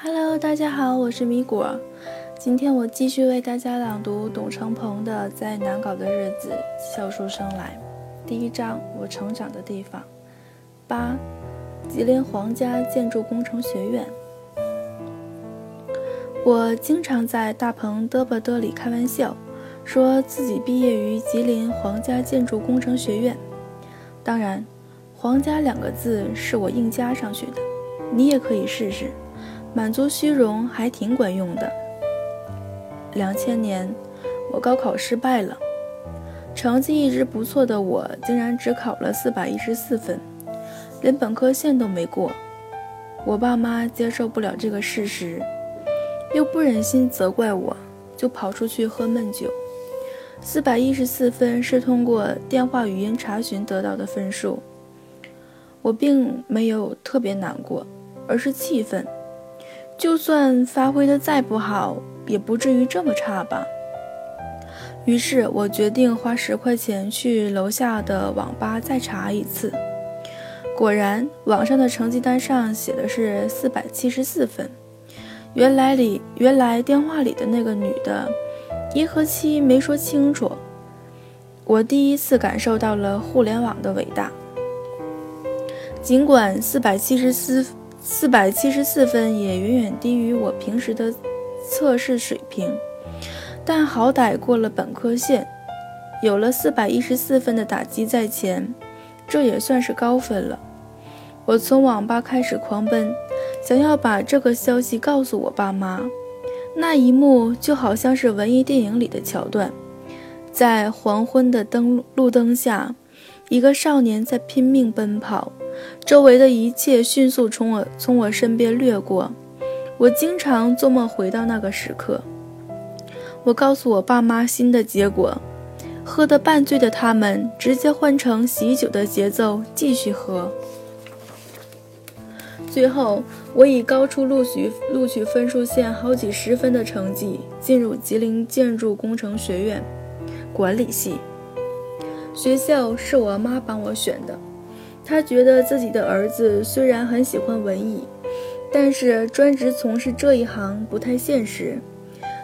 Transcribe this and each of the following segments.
Hello，大家好，我是米果。今天我继续为大家朗读董成鹏的《在难搞的日子笑出声来》。第一章：我成长的地方。八，吉林皇家建筑工程学院。我经常在大鹏嘚啵嘚里开玩笑，说自己毕业于吉林皇家建筑工程学院。当然，“皇家”两个字是我硬加上去的，你也可以试试。满足虚荣还挺管用的。两千年，我高考失败了，成绩一直不错的我，竟然只考了四百一十四分，连本科线都没过。我爸妈接受不了这个事实，又不忍心责怪我，就跑出去喝闷酒。四百一十四分是通过电话语音查询得到的分数，我并没有特别难过，而是气愤。就算发挥的再不好，也不至于这么差吧。于是我决定花十块钱去楼下的网吧再查一次。果然，网上的成绩单上写的是四百七十四分。原来里原来电话里的那个女的，一和七没说清楚。我第一次感受到了互联网的伟大。尽管四百七十四。四百七十四分也远远低于我平时的测试水平，但好歹过了本科线，有了四百一十四分的打击在前，这也算是高分了。我从网吧开始狂奔，想要把这个消息告诉我爸妈。那一幕就好像是文艺电影里的桥段，在黄昏的灯路灯下，一个少年在拼命奔跑。周围的一切迅速从我从我身边掠过，我经常做梦回到那个时刻。我告诉我爸妈新的结果，喝得半醉的他们直接换成喜酒的节奏继续喝。最后，我以高出录取录取分数线好几十分的成绩进入吉林建筑工程学院管理系。学校是我妈帮我选的。他觉得自己的儿子虽然很喜欢文艺，但是专职从事这一行不太现实，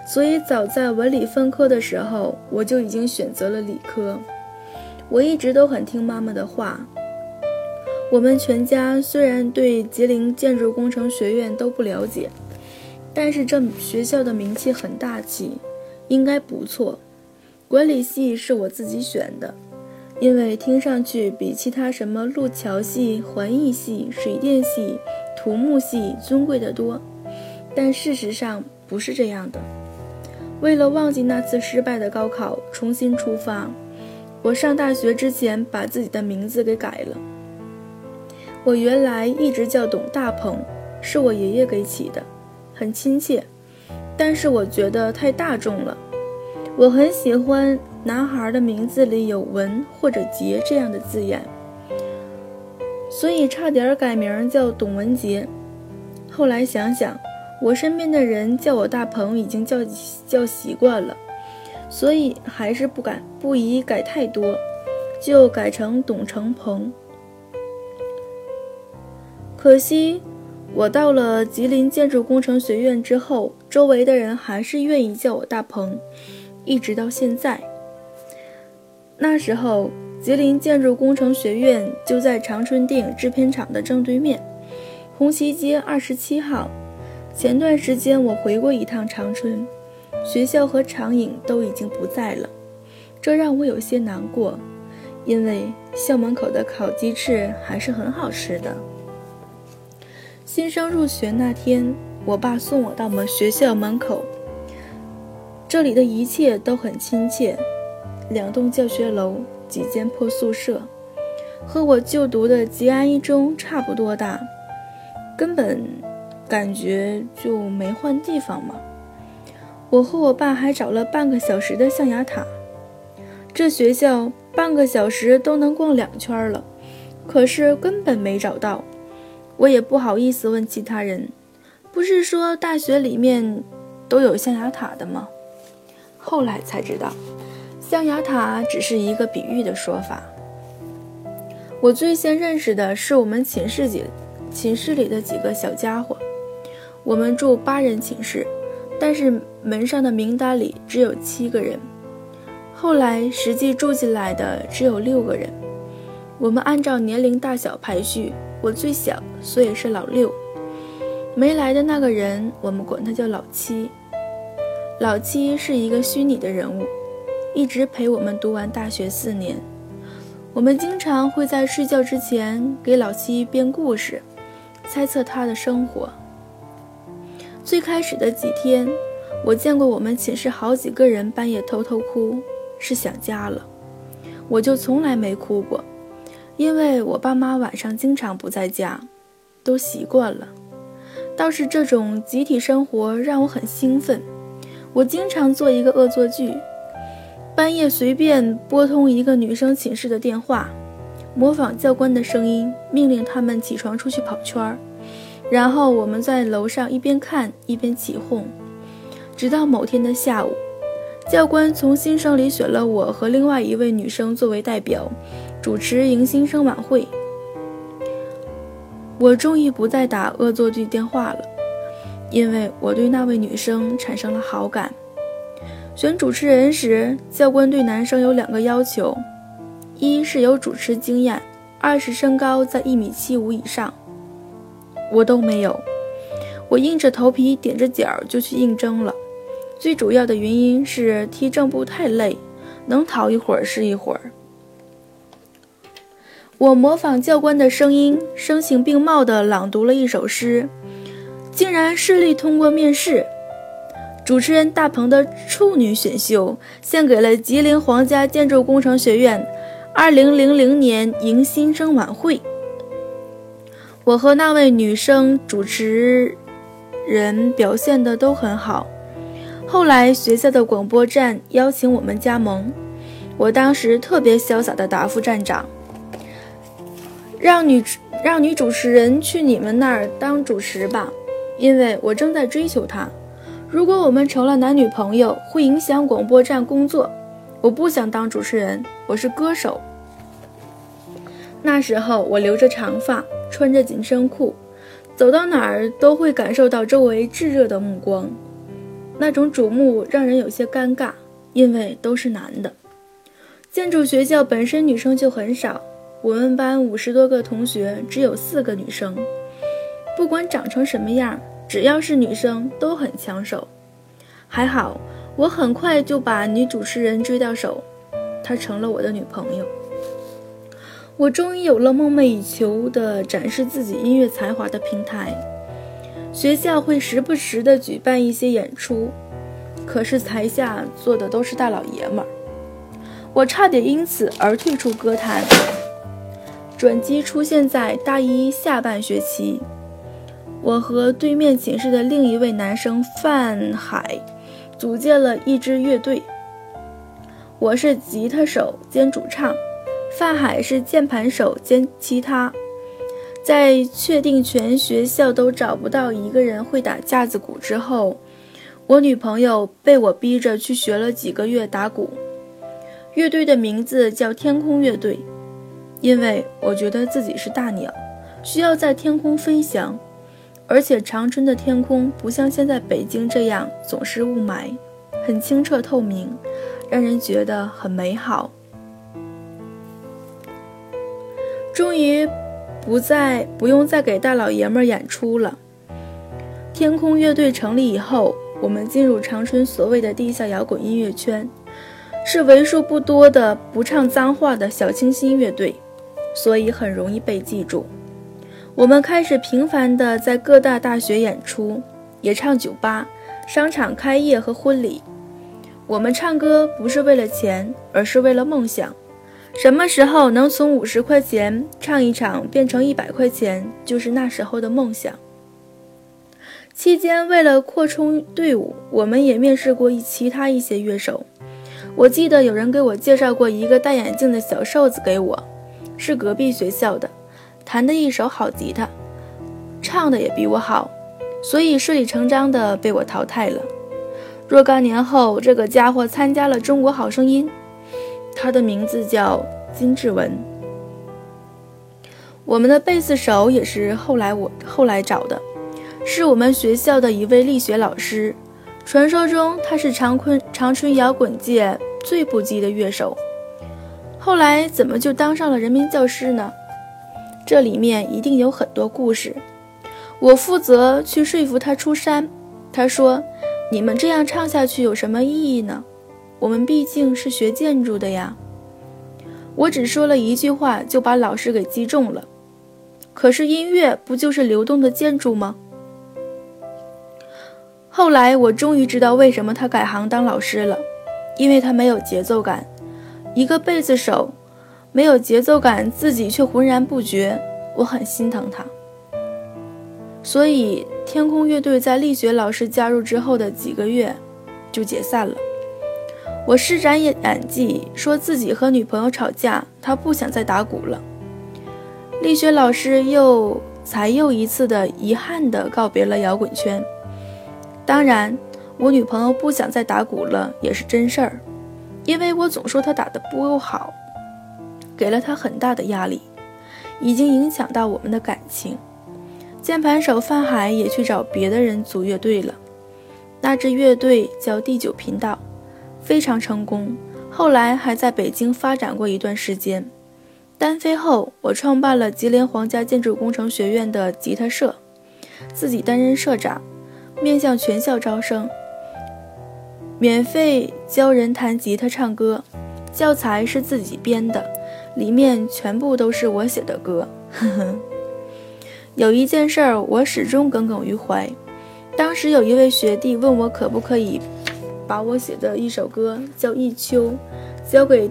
所以早在文理分科的时候，我就已经选择了理科。我一直都很听妈妈的话。我们全家虽然对吉林建筑工程学院都不了解，但是这学校的名气很大气，应该不错。管理系是我自己选的。因为听上去比其他什么路桥系、环艺系、水电系、土木系尊贵的多，但事实上不是这样的。为了忘记那次失败的高考，重新出发，我上大学之前把自己的名字给改了。我原来一直叫董大鹏，是我爷爷给起的，很亲切，但是我觉得太大众了。我很喜欢。男孩的名字里有文或者杰这样的字眼，所以差点改名叫董文杰。后来想想，我身边的人叫我大鹏已经叫叫习惯了，所以还是不敢不宜改太多，就改成董成鹏。可惜，我到了吉林建筑工程学院之后，周围的人还是愿意叫我大鹏，一直到现在。那时候，吉林建筑工程学院就在长春电影制片厂的正对面，红旗街二十七号。前段时间我回过一趟长春，学校和厂影都已经不在了，这让我有些难过，因为校门口的烤鸡翅还是很好吃的。新生入学那天，我爸送我到我们学校门口，这里的一切都很亲切。两栋教学楼，几间破宿舍，和我就读的吉安一中差不多大，根本感觉就没换地方嘛。我和我爸还找了半个小时的象牙塔，这学校半个小时都能逛两圈了，可是根本没找到。我也不好意思问其他人，不是说大学里面都有象牙塔的吗？后来才知道。象牙塔只是一个比喻的说法。我最先认识的是我们寝室几寝室里的几个小家伙。我们住八人寝室，但是门上的名单里只有七个人。后来实际住进来的只有六个人。我们按照年龄大小排序，我最小，所以是老六。没来的那个人，我们管他叫老七。老七是一个虚拟的人物，一直陪我们读完大学四年。我们经常会在睡觉之前给老七编故事，猜测他的生活。最开始的几天，我见过我们寝室好几个人半夜偷偷哭，是想家了。我就从来没哭过，因为我爸妈晚上经常不在家，都习惯了。倒是这种集体生活让我很兴奋。我经常做一个恶作剧，半夜随便拨通一个女生寝室的电话，模仿教官的声音，命令他们起床出去跑圈儿，然后我们在楼上一边看一边起哄，直到某天的下午，教官从新生里选了我和另外一位女生作为代表，主持迎新生晚会。我终于不再打恶作剧电话了。因为我对那位女生产生了好感。选主持人时，教官对男生有两个要求：一是有主持经验，二是身高在一米七五以上。我都没有，我硬着头皮踮着脚就去应征了。最主要的原因是踢正步太累，能逃一会儿是一会儿。我模仿教官的声音，声情并茂地朗读了一首诗。竟然顺利通过面试，主持人大鹏的处女选秀献给了吉林皇家建筑工程学院2000年迎新生晚会。我和那位女生主持人表现的都很好。后来学校的广播站邀请我们加盟，我当时特别潇洒的答复站长，让女让女主持人去你们那儿当主持吧。因为我正在追求她，如果我们成了男女朋友，会影响广播站工作。我不想当主持人，我是歌手。那时候我留着长发，穿着紧身裤，走到哪儿都会感受到周围炙热的目光，那种瞩目让人有些尴尬，因为都是男的。建筑学校本身女生就很少，我们班五十多个同学，只有四个女生。不管长成什么样，只要是女生都很抢手。还好，我很快就把女主持人追到手，她成了我的女朋友。我终于有了梦寐以求的展示自己音乐才华的平台。学校会时不时的举办一些演出，可是台下坐的都是大老爷们儿，我差点因此而退出歌坛。转机出现在大一下半学期。我和对面寝室的另一位男生范海组建了一支乐队。我是吉他手兼主唱，范海是键盘手兼其他。在确定全学校都找不到一个人会打架子鼓之后，我女朋友被我逼着去学了几个月打鼓。乐队的名字叫天空乐队，因为我觉得自己是大鸟，需要在天空飞翔。而且长春的天空不像现在北京这样总是雾霾，很清澈透明，让人觉得很美好。终于不再不用再给大老爷们儿演出了。天空乐队成立以后，我们进入长春所谓的地下摇滚音乐圈，是为数不多的不唱脏话的小清新乐队，所以很容易被记住。我们开始频繁地在各大大学演出，也唱酒吧、商场开业和婚礼。我们唱歌不是为了钱，而是为了梦想。什么时候能从五十块钱唱一场变成一百块钱，就是那时候的梦想。期间，为了扩充队伍，我们也面试过一其他一些乐手。我记得有人给我介绍过一个戴眼镜的小瘦子给我，是隔壁学校的。弹的一手好吉他，唱的也比我好，所以顺理成章的被我淘汰了。若干年后，这个家伙参加了《中国好声音》，他的名字叫金志文。我们的贝斯手也是后来我后来找的，是我们学校的一位力学老师。传说中他是长昆长春摇滚界最不羁的乐手，后来怎么就当上了人民教师呢？这里面一定有很多故事。我负责去说服他出山。他说：“你们这样唱下去有什么意义呢？我们毕竟是学建筑的呀。”我只说了一句话，就把老师给击中了。可是音乐不就是流动的建筑吗？后来我终于知道为什么他改行当老师了，因为他没有节奏感，一个贝斯手没有节奏感，自己却浑然不觉，我很心疼他。所以天空乐队在力学老师加入之后的几个月就解散了。我施展演技，说自己和女朋友吵架，他不想再打鼓了。力学老师又才又一次的遗憾地告别了摇滚圈。当然，我女朋友不想再打鼓了也是真事儿，因为我总说她打的不够好，给了他很大的压力，已经影响到我们的感情。键盘手范海也去找别的人组乐队了，那支乐队叫第九频道，非常成功，后来还在北京发展过一段时间。单飞后，我创办了吉林皇家建筑工程学院的吉他社，自己担任社长。面向全校招生，免费教人弹吉他、唱歌，教材是自己编的，里面全部都是我写的歌。呵呵。有一件事儿我始终耿耿于怀，当时有一位学弟问我可不可以把我写的一首歌叫《忆秋》，交给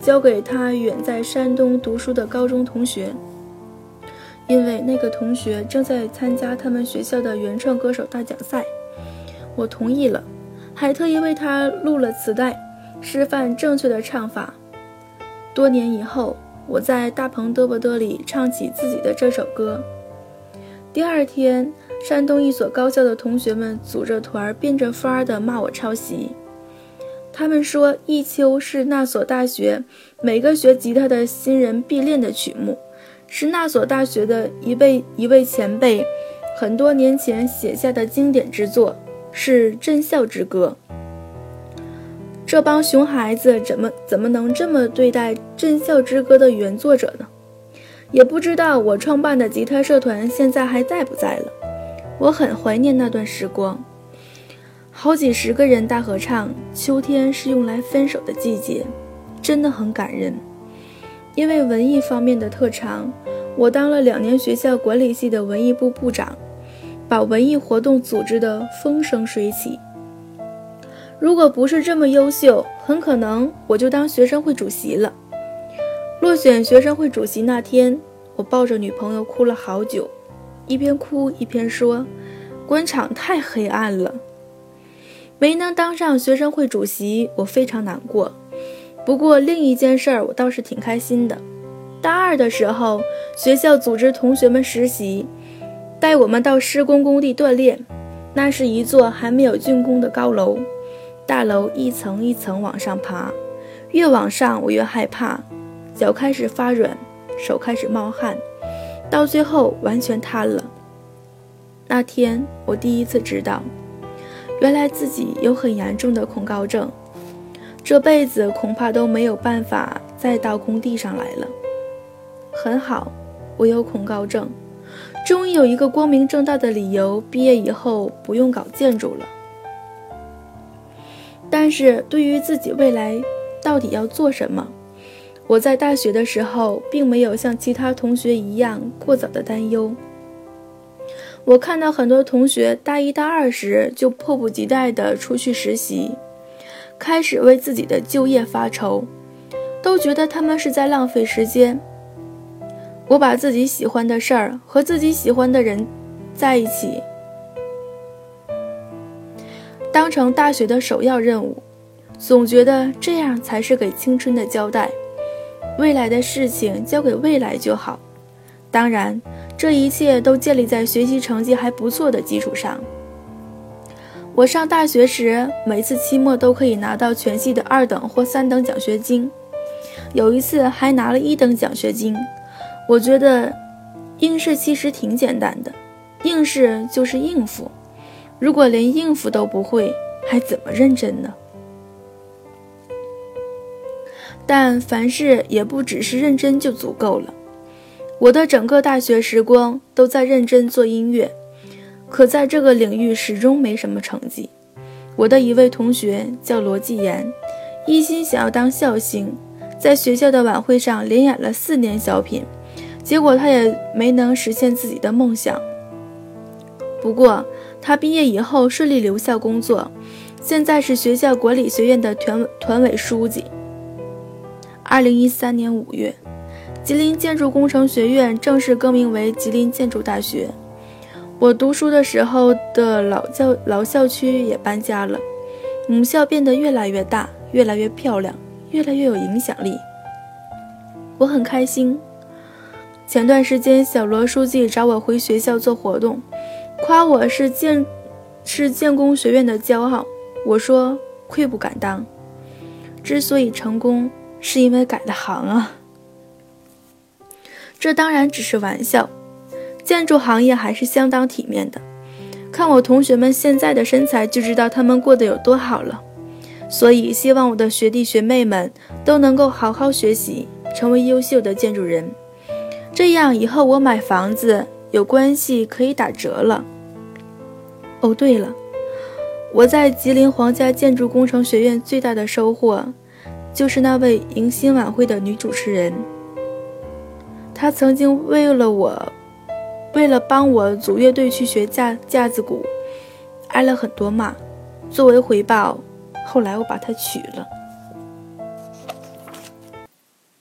交给他远在山东读书的高中同学。因为那个同学正在参加他们学校的原创歌手大奖赛，我同意了，还特意为他录了磁带，示范正确的唱法。多年以后，我在大鹏嘚啵嘚里唱起自己的这首歌。第二天，山东一所高校的同学们组着团，变着法儿的骂我抄袭。他们说，《忆秋》是那所大学每个学吉他的新人必练的曲目。是那所大学的一位一位前辈，很多年前写下的经典之作，是《镇校之歌》。这帮熊孩子怎么怎么能这么对待《镇校之歌》的原作者呢？也不知道我创办的吉他社团现在还在不在了。我很怀念那段时光，好几十个人大合唱，《秋天是用来分手的季节》，真的很感人。因为文艺方面的特长，我当了两年学校管理系的文艺部部长，把文艺活动组织得风生水起。如果不是这么优秀，很可能我就当学生会主席了。落选学生会主席那天，我抱着女朋友哭了好久，一边哭一边说：“官场太黑暗了，没能当上学生会主席，我非常难过。”不过另一件事儿，我倒是挺开心的。大二的时候，学校组织同学们实习，带我们到施工工地锻炼。那是一座还没有竣工的高楼，大楼一层一层往上爬，越往上我越害怕，脚开始发软，手开始冒汗，到最后完全瘫了。那天我第一次知道，原来自己有很严重的恐高症。这辈子恐怕都没有办法再到工地上来了。很好，我有恐高症，终于有一个光明正大的理由，毕业以后不用搞建筑了。但是对于自己未来到底要做什么，我在大学的时候并没有像其他同学一样过早的担忧。我看到很多同学大一大二时就迫不及待地出去实习。开始为自己的就业发愁，都觉得他们是在浪费时间。我把自己喜欢的事儿和自己喜欢的人在一起，当成大学的首要任务，总觉得这样才是给青春的交代。未来的事情交给未来就好。当然，这一切都建立在学习成绩还不错的基础上。我上大学时，每次期末都可以拿到全系的二等或三等奖学金，有一次还拿了一等奖学金。我觉得应试其实挺简单的，应试就是应付，如果连应付都不会，还怎么认真呢？但凡事也不只是认真就足够了。我的整个大学时光都在认真做音乐，可在这个领域始终没什么成绩。我的一位同学叫罗继言，一心想要当笑星，在学校的晚会上连演了四年小品，结果他也没能实现自己的梦想。不过他毕业以后顺利留校工作，现在是学校管理学院的团团委书记。二零一三年五月，吉林建筑工程学院正式更名为吉林建筑大学。我读书的时候的老教老校区也搬家了，母校变得越来越大，越来越漂亮，越来越有影响力。我很开心。前段时间，小罗书记找我回学校做活动，夸我是建是建工学院的骄傲。我说愧不敢当。之所以成功。是因为改了行啊，这当然只是玩笑。建筑行业还是相当体面的，看我同学们现在的身材就知道他们过得有多好了。所以希望我的学弟学妹们都能够好好学习，成为优秀的建筑人，这样以后我买房子有关系可以打折了。哦，对了，我在吉林皇家建筑工程学院最大的收获。就是那位迎新晚会的女主持人，她曾经为了我，为了帮我组乐队去学架架子鼓，挨了很多骂。作为回报，后来我把她娶了。